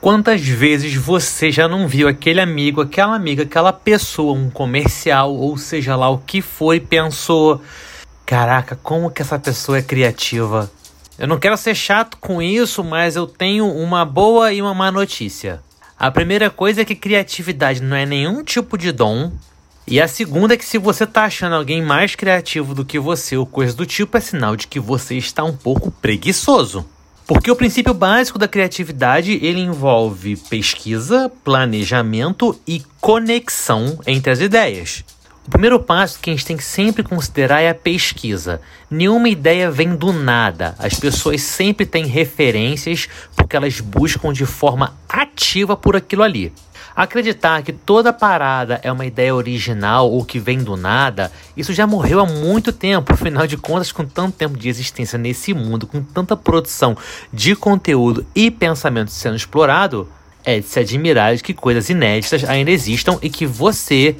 Quantas vezes você já não viu aquele amigo, aquela amiga, aquela pessoa, um comercial, ou seja lá o que for, e pensou: caraca, como que essa pessoa é criativa? Eu não quero ser chato com isso, mas eu tenho uma boa e uma má notícia. A primeira coisa é que criatividade não é nenhum tipo de dom. E a segunda é que se você tá achando alguém mais criativo do que você ou coisa do tipo, é sinal de que você está um pouco preguiçoso. Porque o princípio básico da criatividade ele envolve pesquisa, planejamento e conexão entre as ideias. O primeiro passo que a gente tem que sempre considerar é a pesquisa. Nenhuma ideia vem do nada. As pessoas sempre têm referências porque elas buscam de forma ativa por aquilo ali. Acreditar que toda parada é uma ideia original ou que vem do nada, isso já morreu há muito tempo. Afinal de contas, com tanto tempo de existência nesse mundo, com tanta produção de conteúdo e pensamento sendo explorado, é de se admirar de que coisas inéditas ainda existam e que você,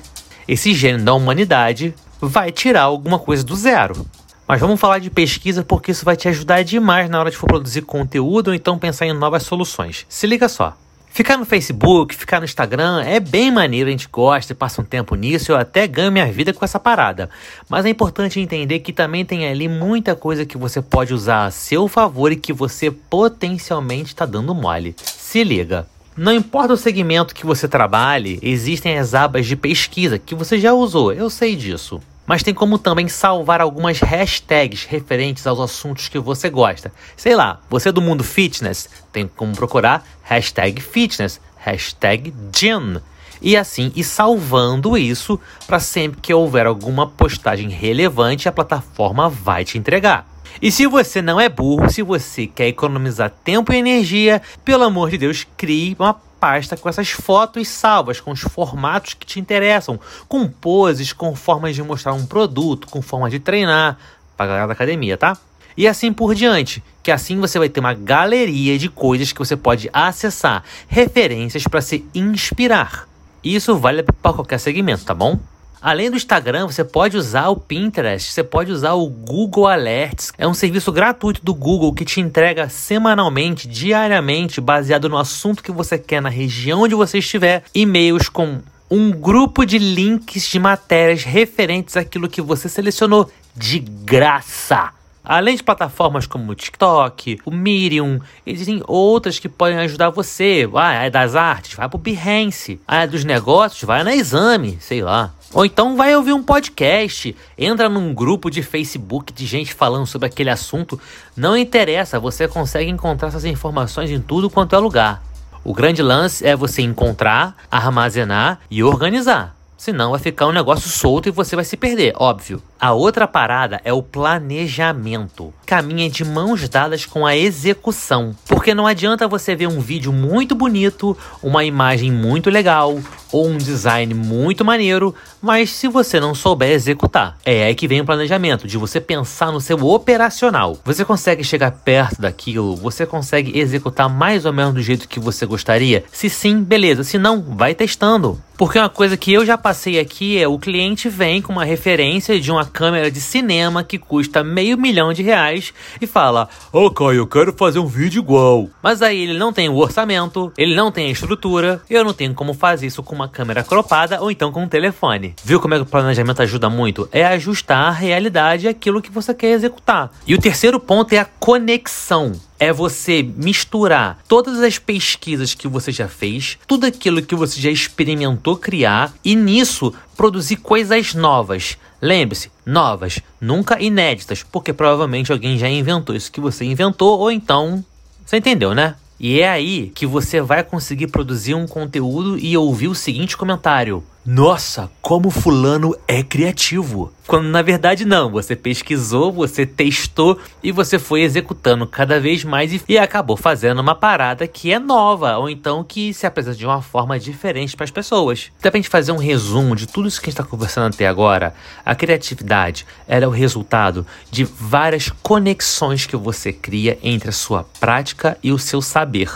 esse gênio da humanidade, vai tirar alguma coisa do zero. Mas vamos falar de pesquisa porque isso vai te ajudar demais na hora de for produzir conteúdo ou então pensar em novas soluções. Se liga só. Ficar no Facebook, ficar no Instagram é bem maneiro, a gente gosta, passa um tempo nisso, eu até ganho minha vida com essa parada. Mas é importante entender que também tem ali muita coisa que você pode usar a seu favor e que você potencialmente está dando mole. Se liga. Não importa o segmento que você trabalhe, existem as abas de pesquisa que você já usou, eu sei disso mas tem como também salvar algumas hashtags referentes aos assuntos que você gosta. Sei lá, você é do mundo fitness, tem como procurar hashtag fitness, hashtag gym. E assim, e salvando isso para sempre que houver alguma postagem relevante, a plataforma vai te entregar. E se você não é burro, se você quer economizar tempo e energia, pelo amor de Deus, crie uma pasta com essas fotos salvas, com os formatos que te interessam, com poses, com formas de mostrar um produto, com formas de treinar, para galera da academia, tá? E assim por diante, que assim você vai ter uma galeria de coisas que você pode acessar, referências para se inspirar. Isso vale para qualquer segmento, tá bom? Além do Instagram, você pode usar o Pinterest, você pode usar o Google Alerts. É um serviço gratuito do Google que te entrega semanalmente, diariamente, baseado no assunto que você quer na região onde você estiver, e-mails com um grupo de links de matérias referentes àquilo que você selecionou de graça. Além de plataformas como o TikTok, o Medium, existem outras que podem ajudar você. Ah, é das artes, vai pro Behance. Ah, é dos negócios, vai na Exame, sei lá. Ou então vai ouvir um podcast, entra num grupo de Facebook de gente falando sobre aquele assunto. Não interessa, você consegue encontrar essas informações em tudo quanto é lugar. O grande lance é você encontrar, armazenar e organizar. Senão vai ficar um negócio solto e você vai se perder, óbvio. A outra parada é o planejamento. Caminha de mãos dadas com a execução. Porque não adianta você ver um vídeo muito bonito, uma imagem muito legal ou um design muito maneiro, mas se você não souber executar. É aí que vem o planejamento, de você pensar no seu operacional. Você consegue chegar perto daquilo, você consegue executar mais ou menos do jeito que você gostaria? Se sim, beleza. Se não, vai testando. Porque uma coisa que eu já passei aqui é o cliente vem com uma referência de uma câmera de cinema que custa meio milhão de reais e fala: Ô oh, Caio, eu quero fazer um vídeo igual. Mas aí ele não tem o orçamento, ele não tem a estrutura, eu não tenho como fazer isso com uma câmera cropada ou então com um telefone. Viu como é que o planejamento ajuda muito? É ajustar a realidade àquilo que você quer executar. E o terceiro ponto é a conexão é você misturar todas as pesquisas que você já fez, tudo aquilo que você já experimentou criar e nisso produzir coisas novas. Lembre-se, novas, nunca inéditas, porque provavelmente alguém já inventou isso que você inventou, ou então. Você entendeu, né? E é aí que você vai conseguir produzir um conteúdo e ouvir o seguinte comentário: Nossa, como Fulano é criativo! Quando na verdade não, você pesquisou, você testou e você foi executando cada vez mais e, e acabou fazendo uma parada que é nova ou então que se apresenta de uma forma diferente para as pessoas. Dá pra gente fazer um resumo de tudo isso que a gente está conversando até agora. A criatividade é o resultado de várias conexões que você cria entre a sua prática e o seu saber.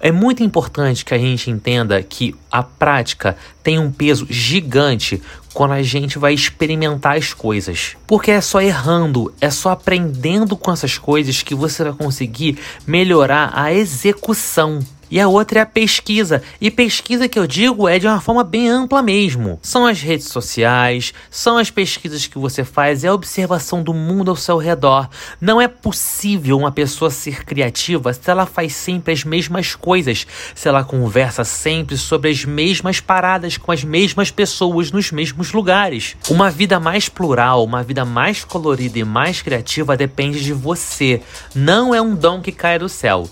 É muito importante que a gente entenda que a prática tem um peso gigante quando a gente vai experimentar as coisas. Porque é só errando, é só aprendendo com essas coisas que você vai conseguir melhorar a execução. E a outra é a pesquisa. E pesquisa que eu digo é de uma forma bem ampla mesmo. São as redes sociais, são as pesquisas que você faz, é a observação do mundo ao seu redor. Não é possível uma pessoa ser criativa se ela faz sempre as mesmas coisas, se ela conversa sempre sobre as mesmas paradas com as mesmas pessoas nos mesmos lugares. Uma vida mais plural, uma vida mais colorida e mais criativa depende de você. Não é um dom que cai do céu.